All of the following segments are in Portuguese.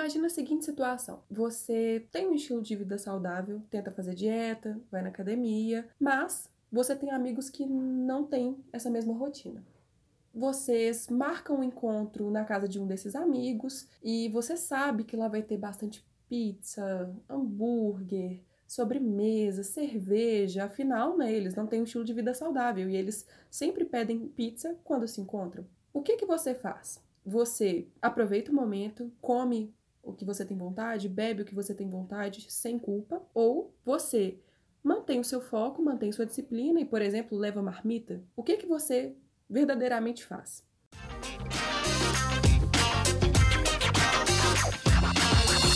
Imagina a seguinte situação: você tem um estilo de vida saudável, tenta fazer dieta, vai na academia, mas você tem amigos que não têm essa mesma rotina. Vocês marcam um encontro na casa de um desses amigos e você sabe que lá vai ter bastante pizza, hambúrguer, sobremesa, cerveja, afinal, né, eles não têm um estilo de vida saudável e eles sempre pedem pizza quando se encontram. O que que você faz? Você aproveita o momento, come o que você tem vontade, bebe o que você tem vontade sem culpa, ou você mantém o seu foco, mantém sua disciplina e, por exemplo, leva marmita. O que que você verdadeiramente faz?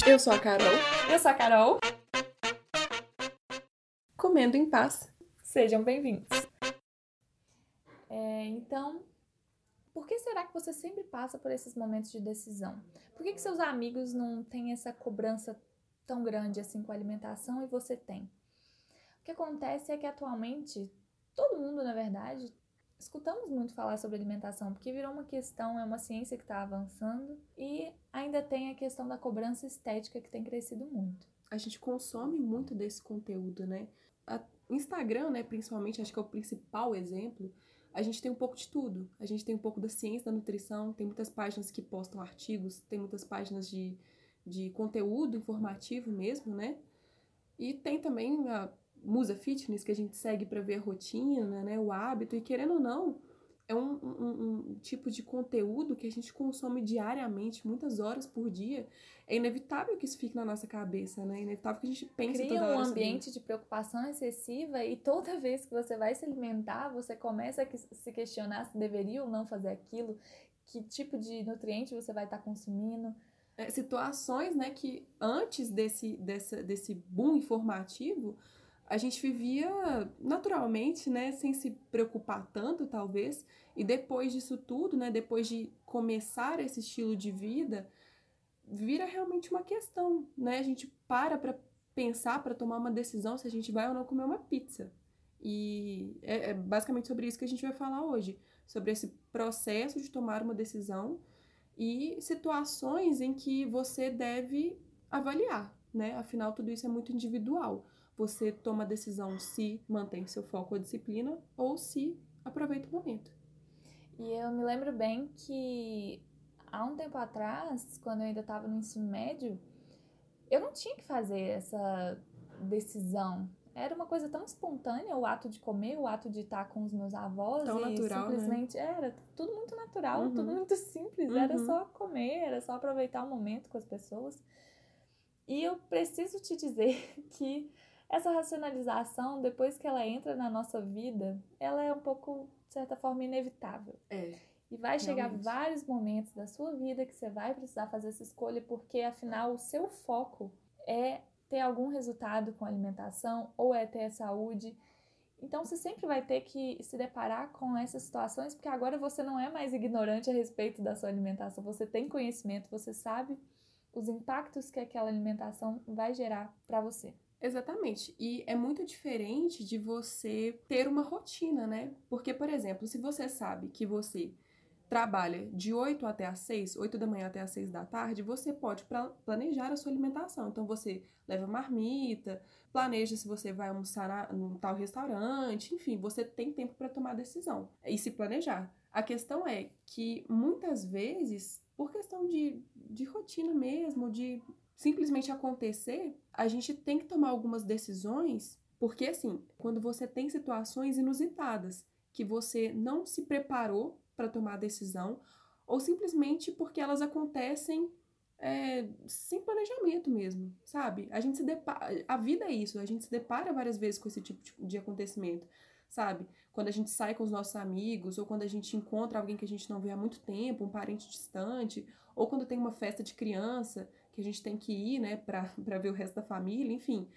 Eu sou a Carol. Eu sou a Carol. Comendo em paz. Sejam bem-vindos. É, então, por que será que você sempre passa por esses momentos de decisão? Por que, que seus amigos não têm essa cobrança tão grande assim com a alimentação e você tem? O que acontece é que atualmente todo mundo, na verdade, escutamos muito falar sobre alimentação, porque virou uma questão, é uma ciência que está avançando e ainda tem a questão da cobrança estética que tem crescido muito. A gente consome muito desse conteúdo, né? O Instagram, né, principalmente, acho que é o principal exemplo a gente tem um pouco de tudo. A gente tem um pouco da ciência da nutrição, tem muitas páginas que postam artigos, tem muitas páginas de, de conteúdo informativo mesmo, né? E tem também a Musa Fitness, que a gente segue para ver a rotina, né, o hábito, e querendo ou não, é um, um, um, tipo de conteúdo que a gente consome diariamente, muitas horas por dia. É inevitável que isso fique na nossa cabeça, né? É inevitável que a gente pense Cria toda hora um ambiente de preocupação excessiva e toda vez que você vai se alimentar, você começa a se questionar se deveria ou não fazer aquilo, que tipo de nutriente você vai estar consumindo. É, situações, né, que antes desse, desse, desse boom informativo, a gente vivia naturalmente, né, sem se preocupar tanto, talvez. E depois disso tudo, né, depois de começar esse estilo de vida, vira realmente uma questão, né? A gente para para pensar, para tomar uma decisão se a gente vai ou não comer uma pizza. E é, é basicamente sobre isso que a gente vai falar hoje, sobre esse processo de tomar uma decisão e situações em que você deve avaliar, né? Afinal, tudo isso é muito individual você toma a decisão se mantém seu foco ou disciplina ou se aproveita o momento. E eu me lembro bem que há um tempo atrás, quando eu ainda estava no ensino médio, eu não tinha que fazer essa decisão. Era uma coisa tão espontânea o ato de comer, o ato de estar com os meus avós. Tão natural, né? simplesmente né? era tudo muito natural, Uhum. tudo muito simples. Uhum. Era só comer, era só aproveitar o momento com as pessoas. E eu preciso te dizer que essa racionalização, depois que ela entra na nossa vida, ela é um pouco, de certa forma, inevitável. É. E vai chegar Realmente. vários momentos da sua vida que você vai precisar fazer essa escolha, porque afinal o seu foco é ter algum resultado com a alimentação ou é ter saúde. Então você sempre vai ter que se deparar com essas situações, porque agora você não é mais ignorante a respeito da sua alimentação, você tem conhecimento, você sabe os impactos que aquela alimentação vai gerar para você. Exatamente. E é muito diferente de você ter uma rotina, né? Porque, por exemplo, se você sabe que você trabalha de 8 até às 6, 8 da manhã até às 6 da tarde, você pode planejar a sua alimentação. Então você leva marmita, planeja se você vai almoçar na, num tal restaurante, enfim, você tem tempo para tomar decisão e se planejar. A questão é que muitas vezes, por questão de, de rotina mesmo, de simplesmente acontecer, a gente tem que tomar algumas decisões, porque assim, quando você tem situações inusitadas que você não se preparou para tomar a decisão, ou simplesmente porque elas acontecem é, sem planejamento mesmo, sabe? A gente se depara, a vida é isso, a gente se depara várias vezes com esse tipo de- acontecimento, sabe? Quando a gente sai com os nossos amigos, ou quando a gente encontra alguém que a gente não vê há muito tempo, um parente distante, ou quando tem uma festa de criança que a gente tem que ir, né, pra ver o resto da família, enfim.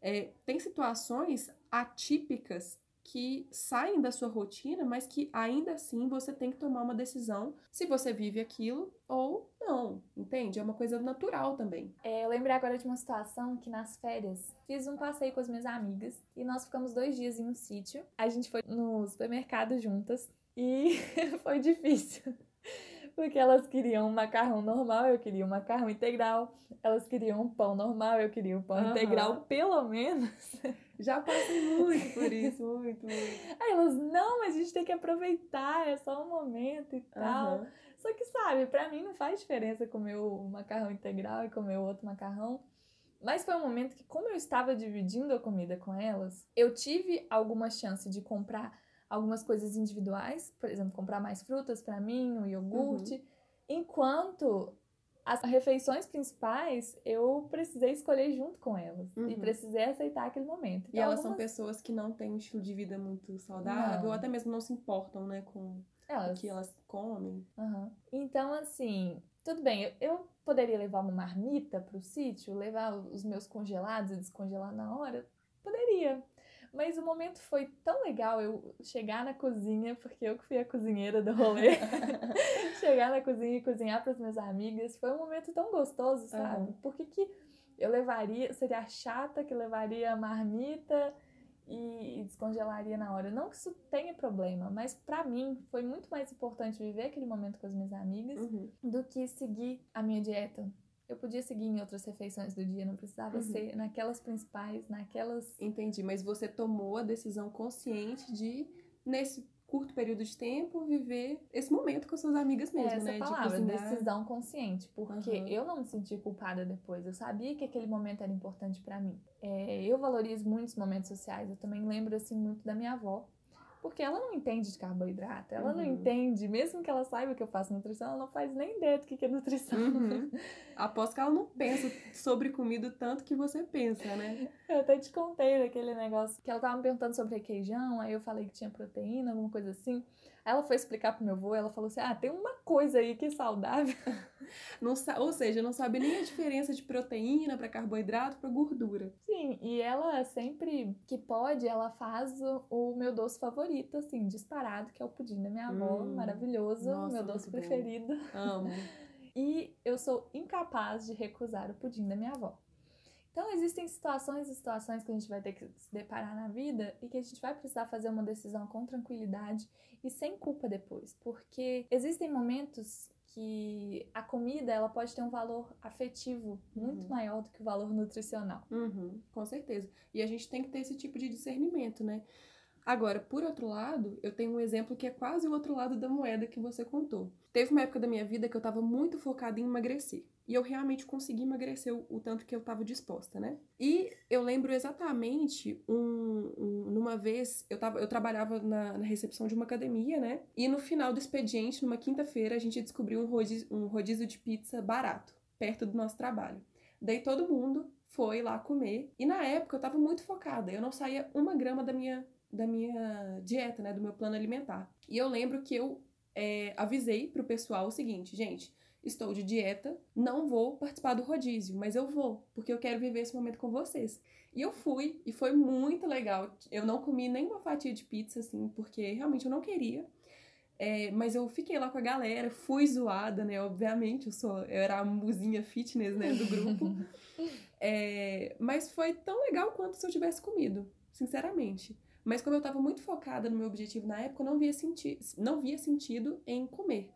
É, tem situações atípicas que saem da sua rotina, mas que ainda assim você tem que tomar uma decisão se você vive aquilo ou não, entende? É uma coisa natural também. É, eu lembrei agora de uma situação que nas férias fiz um passeio com as minhas amigas e nós ficamos dois dias em um sítio. A gente foi no supermercado juntas e foi difícil. Porque elas queriam um macarrão normal, eu queria um macarrão integral. Elas queriam um pão normal, eu queria um pão uhum. integral, pelo menos. Já passei muito por isso, muito, muito. Aí elas, não, mas a gente tem que aproveitar, é só um momento e tal. Uhum. Só que, sabe, pra mim não faz diferença comer o macarrão integral e comer o outro macarrão. Mas foi um momento que, como eu estava dividindo a comida com elas, eu tive alguma chance de comprar algumas coisas individuais, por exemplo, comprar mais frutas para mim, o iogurte, uhum. enquanto as refeições principais eu precisei escolher junto com elas uhum. e precisei aceitar aquele momento. Então, e elas algumas... são pessoas que não têm um estilo de vida muito saudável, não. ou até mesmo não se importam, né, com elas... o que elas comem. Uhum. Então, assim, tudo bem, eu poderia levar uma marmita pro sítio, levar os meus congelados e descongelar na hora? Poderia. Mas o momento foi tão legal eu chegar na cozinha, porque eu que fui a cozinheira do rolê. chegar na cozinha e cozinhar para as minhas amigas. Foi um momento tão gostoso, sabe? Uhum. Por que, que eu levaria, seria a chata que levaria a marmita e, e descongelaria na hora? Não que isso tenha problema, mas para mim foi muito mais importante viver aquele momento com as minhas amigas uhum. do que seguir a minha dieta eu podia seguir em outras refeições do dia, não precisava uhum. ser naquelas principais, naquelas. Entendi, mas você tomou a decisão consciente de, nesse curto período de tempo, viver esse momento com suas amigas mesmo, Essa né? palavra, de decisão consciente, porque uhum. eu não me senti culpada depois. Eu sabia que aquele momento era importante para mim. É, eu valorizo muitos momentos sociais. Eu também lembro assim muito da minha avó porque ela não entende de carboidrato, ela uhum. não entende, mesmo que ela saiba que eu faço nutrição, ela não faz nem ideia do que é nutrição. Uhum. Aposto que ela não pensa sobre comida tanto que você pensa, né? Eu até te contei daquele negócio que ela tava me perguntando sobre requeijão, aí eu falei que tinha proteína, alguma coisa assim. Ela foi explicar pro meu avô, ela falou assim: ah, tem uma coisa aí que é saudável. Não, ou seja, não sabe nem a diferença de proteína para carboidrato para gordura. Sim, e ela sempre que pode, ela faz o, o, meu doce favorito, assim, disparado, que é o pudim da minha avó, hum, maravilhoso, nossa, meu doce preferido. Bom. Amo. e eu sou incapaz de recusar o pudim da minha avó. Então, existem situações e situações que a gente vai ter que se deparar na vida e que a gente vai precisar fazer uma decisão com tranquilidade e sem culpa depois, porque existem momentos que a comida ela pode ter um valor afetivo muito uhum. maior do que o valor nutricional. Uhum, com certeza. E a gente tem que ter esse tipo de discernimento, né? Agora, por outro lado, eu tenho um exemplo que é quase o outro lado da moeda que você contou. Teve uma época da minha vida que eu estava muito focada em emagrecer. E eu realmente consegui emagrecer o, o tanto que eu estava disposta, né? E eu lembro exatamente um, um, numa vez, eu, tava, eu trabalhava na, na, recepção de uma academia, né? E no final do expediente, numa quinta-feira, a gente descobriu um rodízio, um rodízio de pizza barato, perto do nosso trabalho. Daí todo mundo foi lá comer. E na época eu estava muito focada. Eu não saía uma grama da minha, da minha dieta, né? Do meu plano alimentar. E eu lembro que eu é, avisei pro pessoal o seguinte, gente estou de dieta, não vou participar do rodízio, mas eu vou, porque eu quero viver esse momento com vocês. E eu fui, e foi muito legal. Eu não comi nenhuma fatia de pizza, assim, porque realmente eu não queria. É, mas eu fiquei lá com a galera, fui zoada, né? Obviamente, eu sou, eu era a musinha fitness, né, do grupo. é, mas foi tão legal quanto se eu tivesse comido, sinceramente. Mas como eu estava muito focada no meu objetivo na época, eu não via, senti não via sentido em comer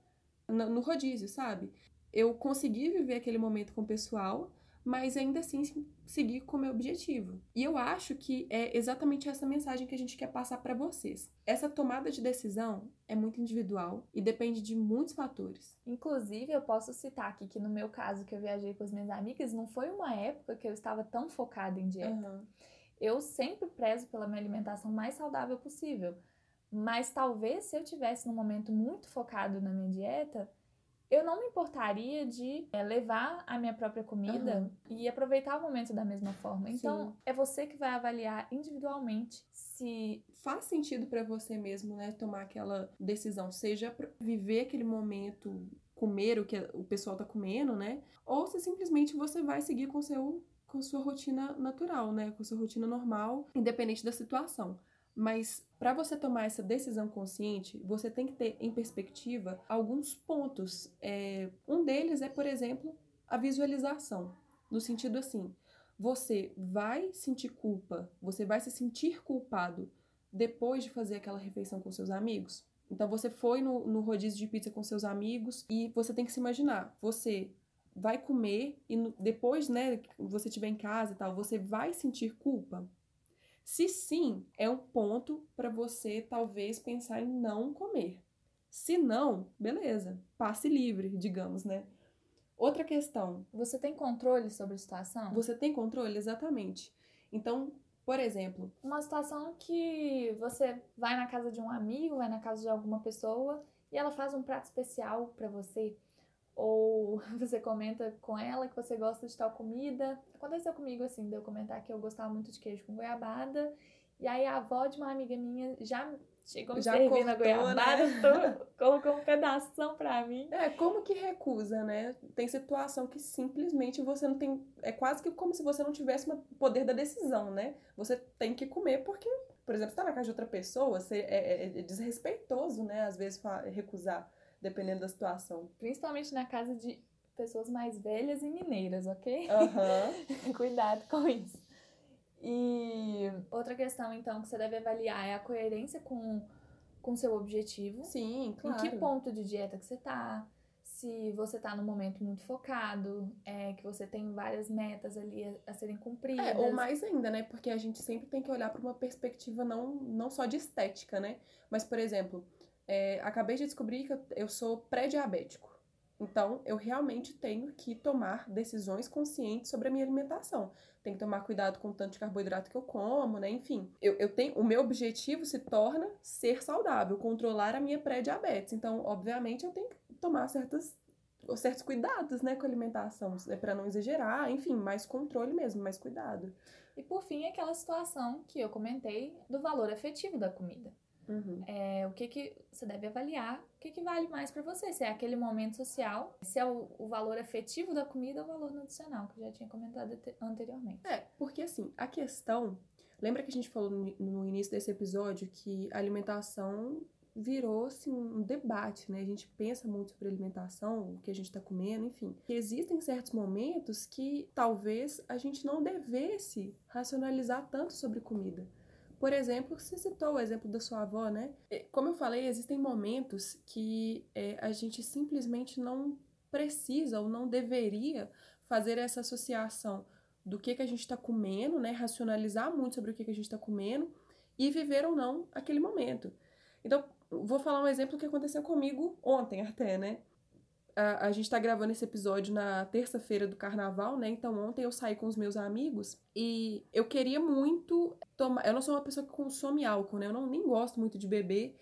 no rodízio, sabe? Eu consegui viver aquele momento com o pessoal, mas ainda assim seguir com o meu objetivo. E eu acho que é exatamente essa mensagem que a gente quer passar para vocês. Essa tomada de decisão é muito individual e depende de muitos fatores. Inclusive, eu posso citar aqui que no meu caso, que eu viajei com as minhas amigas, não foi uma época que eu estava tão focada em dieta. Uhum. Eu sempre prezo pela minha alimentação mais saudável possível. Mas talvez se eu tivesse num momento muito focado na minha dieta, eu não me importaria de é, levar a minha própria comida uhum. e aproveitar o momento da mesma forma. Então, Sim. é você que vai avaliar individualmente se faz sentido para você mesmo, né, tomar aquela decisão, seja para viver aquele momento, comer o que o pessoal tá comendo, né? Ou se simplesmente você vai seguir com seu com sua rotina natural, né, com sua rotina normal, independente da situação. Mas para você tomar essa decisão consciente, você tem que ter em perspectiva alguns pontos. É, um deles é, por exemplo, a visualização. No sentido assim, você vai sentir culpa, você vai se sentir culpado depois de fazer aquela refeição com seus amigos? Então você foi no, no rodízio de pizza com seus amigos e você tem que se imaginar, você vai comer e depois, né, você estiver em casa e tal, você vai sentir culpa? Se sim, é um ponto para você talvez pensar em não comer. Se não, beleza, passe livre, digamos, né? Outra questão. Você tem controle sobre a situação? Você tem controle, exatamente. Então, por exemplo. Uma situação que você vai na casa de um amigo, vai na casa de alguma pessoa e ela faz um prato especial para você. Ou você comenta com ela que você gosta de tal comida. Aconteceu comigo assim, de eu comentar que eu gostava muito de queijo com goiabada. E aí a avó de uma amiga minha já Chegou já servindo cortou, a goiabada, né? colocou um pedaço pra mim. É, como que recusa, né? Tem situação que simplesmente você não tem. É quase que como se você não tivesse o poder da decisão, né? Você tem que comer porque, por exemplo, você tá na casa de outra pessoa, você é, é, é desrespeitoso, né? Às vezes recusar, dependendo da situação. Principalmente na casa de pessoas mais velhas e mineiras, ok? Uhum. Cuidado com isso. E outra questão, então, que você deve avaliar é a coerência com com seu objetivo. Sim, claro. Em que ponto de dieta que você tá. Se você tá num momento muito focado, é, que você tem várias metas ali a, a serem cumpridas. É, ou mais ainda, né? Porque a gente sempre tem que olhar para uma perspectiva não, não só de estética, né? Mas, por exemplo, é, acabei de descobrir que eu, sou pré-diabético. Então, eu realmente tenho que tomar decisões conscientes sobre a minha alimentação. Tenho que tomar cuidado com o tanto de carboidrato que eu como, né? Enfim, eu, eu tenho, o meu objetivo se torna ser saudável, controlar a minha pré-diabetes. Então, obviamente, eu tenho que tomar certas, certos cuidados, né, com a alimentação, é para não exagerar, enfim, mais controle mesmo, mais cuidado. E por fim, aquela situação que eu comentei do valor afetivo da comida. Uhum. É, o que, que você deve avaliar, o que, que vale mais para você, se é aquele momento social, se é o, o valor afetivo da comida ou o valor nutricional, que eu já tinha comentado anteriormente. É, porque assim, a questão. Lembra que a gente falou no, no início desse episódio que a alimentação virou assim, um debate, né? A gente pensa muito sobre alimentação, o que a gente está comendo, enfim. E existem certos momentos que talvez a gente não devesse racionalizar tanto sobre comida. Por exemplo, você citou o exemplo da sua avó, né? Como eu falei, existem momentos que é, a gente simplesmente não precisa ou não deveria fazer essa associação do que, que a gente está comendo, né? Racionalizar muito sobre o que, que a gente está comendo e viver ou não aquele momento. Então, vou falar um exemplo que aconteceu comigo ontem até, né? A, a gente tá gravando esse episódio na terça-feira do carnaval, né? Então ontem eu saí com os meus amigos e eu queria muito tomar. Eu não sou uma pessoa que consome álcool, né? Eu não, nem gosto muito de beber.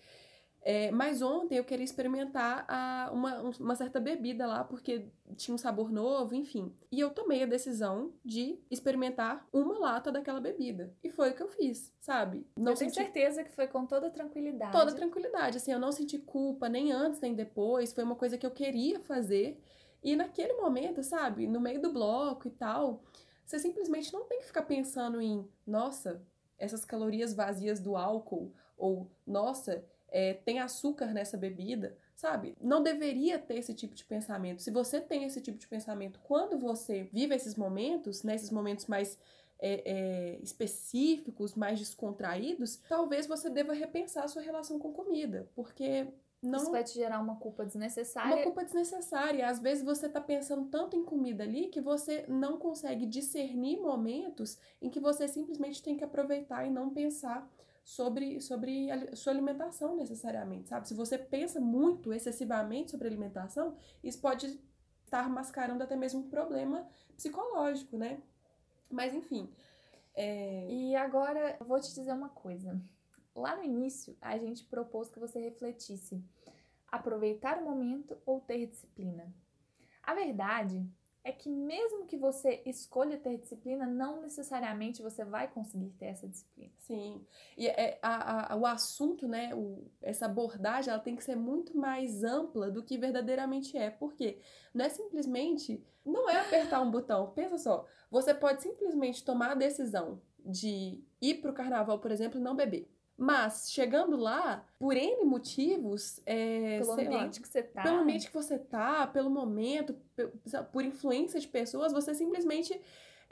É, mas ontem eu queria experimentar a, uma, uma certa bebida lá, porque tinha um sabor novo, enfim. E eu tomei a decisão de experimentar uma lata daquela bebida. E foi o que eu fiz, sabe? Não eu senti... tenho certeza que foi com toda tranquilidade. Toda tranquilidade. Assim, eu não senti culpa nem antes nem depois. Foi uma coisa que eu queria fazer. E naquele momento, sabe? No meio do bloco e tal, você simplesmente não tem que ficar pensando em, nossa, essas calorias vazias do álcool. Ou, nossa, é, tem açúcar nessa bebida, sabe? Não deveria ter esse tipo de pensamento. Se você tem esse tipo de pensamento quando você vive esses momentos, né, esses momentos mais é, é, específicos, mais descontraídos, talvez você deva repensar a sua relação com comida, porque não... Isso vai te gerar uma culpa desnecessária. Uma culpa desnecessária. Às vezes você tá pensando tanto em comida ali que você não consegue discernir momentos em que você simplesmente tem que aproveitar e não pensar sobre, sobre a sua alimentação necessariamente, sabe? Se você pensa muito excessivamente sobre alimentação, isso pode estar mascarando até mesmo um problema psicológico, né? Mas enfim. É... E agora eu vou te dizer uma coisa. Lá no início, a gente propôs que você refletisse: aproveitar o momento ou ter disciplina. A verdade é que mesmo que você escolha ter disciplina, não necessariamente você vai conseguir ter essa disciplina. Sim. E é, a, a, o assunto, né, o, essa abordagem, ela tem que ser muito mais ampla do que verdadeiramente é. Porque não é simplesmente, não é apertar um botão. Pensa só, você pode simplesmente tomar a decisão de ir pro carnaval, por exemplo, e não beber. Mas, chegando lá, por N motivos. É, pelo ambiente lá, que você tá. Pelo ambiente que você tá, pelo momento, por influência de pessoas, você simplesmente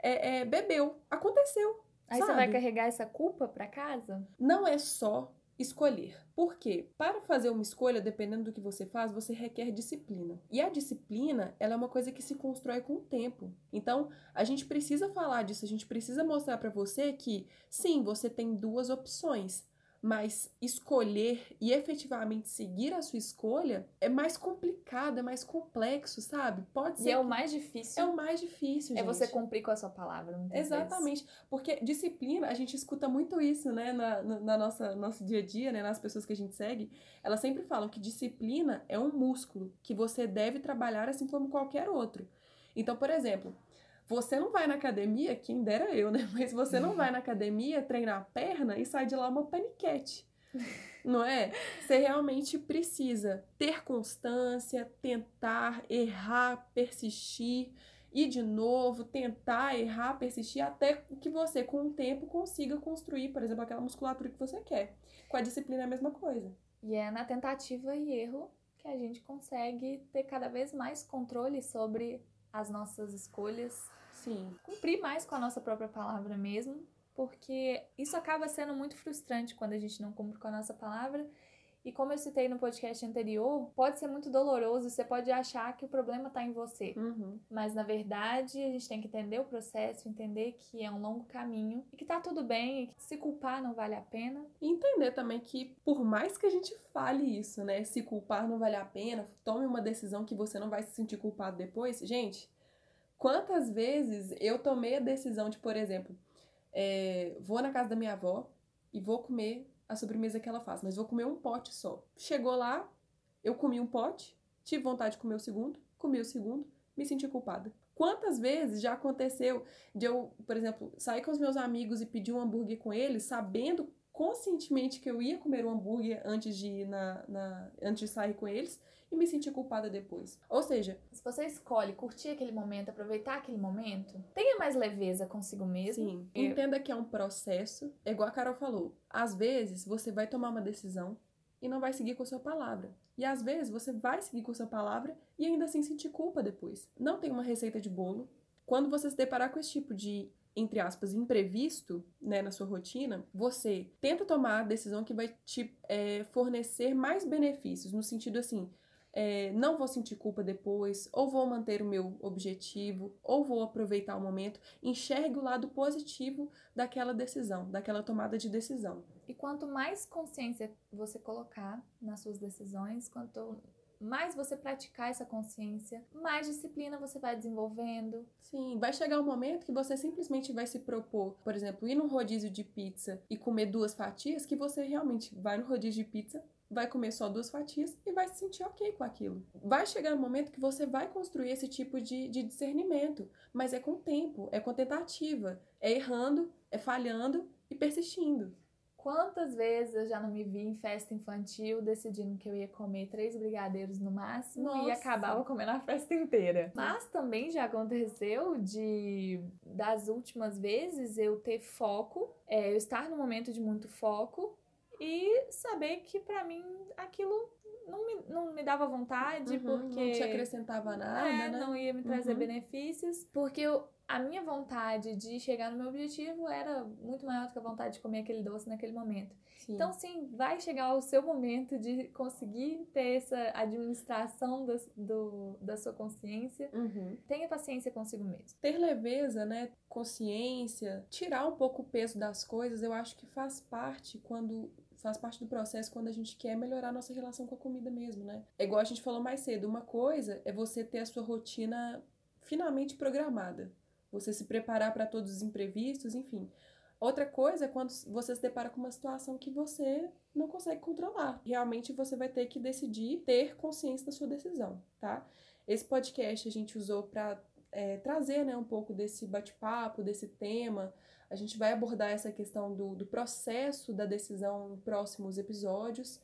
é, é, bebeu. Aconteceu. Aí sabe? você vai carregar essa culpa para casa? Não é só escolher. Por quê? Para fazer uma escolha, dependendo do que você faz, você requer disciplina. E a disciplina, ela é uma coisa que se constrói com o tempo. Então, a gente precisa falar disso, a gente precisa mostrar para você que sim, você tem duas opções mas escolher e efetivamente seguir a sua escolha é mais complicado, é mais complexo, sabe? Pode ser. E é o mais difícil. É o mais difícil, É você cumprir com a sua palavra. Exatamente. Vezes. Porque disciplina, a gente escuta muito isso, né, na, na nossa nosso dia a dia, né, nas pessoas que a gente segue. Elas sempre falam que disciplina é um músculo que você deve trabalhar assim como qualquer outro. Então, por exemplo, você não vai na academia, quem dera eu, né? Mas você não vai na academia treinar a perna e sai de lá uma paniquete. Não é? Você realmente precisa ter constância, tentar, errar, persistir e de novo tentar, errar, persistir até que você com o tempo consiga construir, por exemplo, aquela musculatura que você quer. Com a disciplina é a mesma coisa. E é na tentativa e erro que a gente consegue ter cada vez mais controle sobre as nossas escolhas Sim. cumprir mais com a nossa própria palavra mesmo, porque isso acaba sendo muito frustrante quando a gente não cumpre com a nossa palavra. E como eu citei no podcast anterior, pode ser muito doloroso, você pode achar que o problema está em você. Uhum. Mas na verdade, a gente tem que entender o processo, entender que é um longo caminho e que tá tudo bem, e que se culpar não vale a pena. E entender também que por mais que a gente fale isso, né, se culpar não vale a pena, tome uma decisão que você não vai se sentir culpado depois, gente, Quantas vezes eu tomei a decisão de, por exemplo, é, vou na casa da minha avó e vou comer a sobremesa que ela faz, mas vou comer um pote só. Chegou lá, eu comi um pote, tive vontade de comer o segundo, comi o segundo, me senti culpada. Quantas vezes já aconteceu de eu, por exemplo, sair com os meus amigos e pedir um hambúrguer com eles, sabendo conscientemente que eu ia comer um hambúrguer antes de ir na, na antes de sair com eles, e me sentir culpada depois. Ou seja, se você escolhe curtir aquele momento, aproveitar aquele momento, tenha mais leveza consigo mesmo. Sim. Eu... Entenda que é um processo. É igual a Carol falou. Às vezes você vai tomar uma decisão e não vai seguir com a sua palavra. E às vezes você vai seguir com a sua palavra e ainda assim sentir culpa depois. Não tem uma receita de bolo. Quando você se deparar com esse tipo de entre aspas, imprevisto né, na sua rotina, você tenta tomar a decisão que vai te é, fornecer mais benefícios, no sentido assim, é, não vou sentir culpa depois, ou vou manter o meu objetivo, ou vou aproveitar o momento. Enxergue o lado positivo daquela decisão, daquela tomada de decisão. E quanto mais consciência você colocar nas suas decisões, quanto mais você praticar essa consciência, mais disciplina você vai desenvolvendo. Sim, vai chegar um momento que você simplesmente vai se propor, por exemplo, ir num rodízio de pizza e comer duas fatias, que você realmente vai no rodízio de pizza, vai comer só duas fatias e vai se sentir ok com aquilo. Vai chegar um momento que você vai construir esse tipo de, de discernimento, mas é com tempo, é com tentativa, é errando, é falhando e persistindo. Quantas vezes eu já não me vi em festa infantil decidindo que eu ia comer três brigadeiros no máximo Nossa. e acabava comendo a festa inteira. Mas também já aconteceu de das últimas vezes eu ter foco, é, eu estar no momento de muito foco e saber que para mim aquilo não me, não me dava vontade, uhum, porque. Não te acrescentava nada, é, né? Não ia me trazer uhum. benefícios. Porque eu, a minha vontade de chegar no meu objetivo era muito maior do que a vontade de comer aquele doce naquele momento. Sim. Então, sim, vai chegar o seu momento de conseguir ter essa administração do, do da sua consciência. Uhum. Tenha paciência consigo mesmo. Ter leveza, né? Consciência, tirar um pouco o peso das coisas, eu acho que faz parte quando faz parte do processo quando a gente quer melhorar a nossa relação com a comida mesmo, né? É igual a gente falou mais cedo, uma coisa é você ter a sua rotina finalmente programada, você se preparar para todos os imprevistos, enfim. Outra coisa é quando você se depara com uma situação que você não consegue controlar. Realmente você vai ter que decidir ter consciência da sua decisão, tá? Esse podcast a gente usou para é, trazer né, um pouco desse bate-papo, desse tema, a gente vai abordar essa questão do, do processo da decisão em próximos episódios.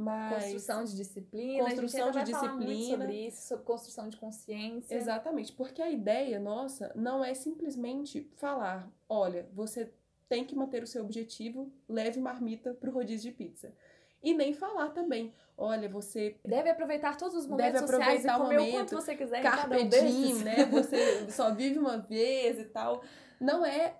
Mas... Construção de disciplina. Construção de disciplina. sobre isso, sobre construção de consciência. Exatamente, porque a ideia nossa não é simplesmente falar: olha, você tem que manter o seu objetivo, leve marmita pro rodízio de pizza. E nem falar também, olha, você deve aproveitar todos os momentos deve aproveitar sociais e comer o, momento, o quanto você quiser. Carpe diem, né? Você só vive uma vez e tal. Não é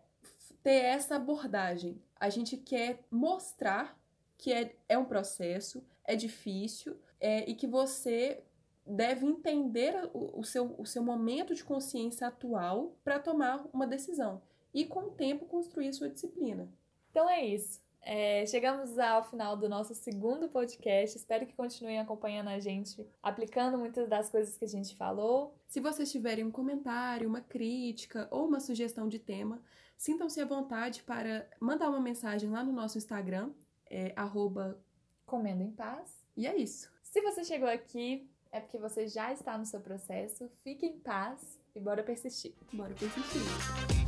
ter essa abordagem. A gente quer mostrar que é, é um processo, é difícil, é, e que você deve entender o, o, seu, o seu momento de consciência atual para tomar uma decisão. E com o tempo construir a sua disciplina. Então é isso. É, chegamos ao final do nosso segundo podcast. Espero que continuem acompanhando a gente, aplicando muitas das coisas que a gente falou. Se vocês tiverem um comentário, uma crítica ou uma sugestão de tema, sintam-se à vontade para mandar uma mensagem lá no nosso Instagram, é, Comendo em Paz. E é isso. Se você chegou aqui, é porque você já está no seu processo. Fique em paz e bora persistir. Bora persistir.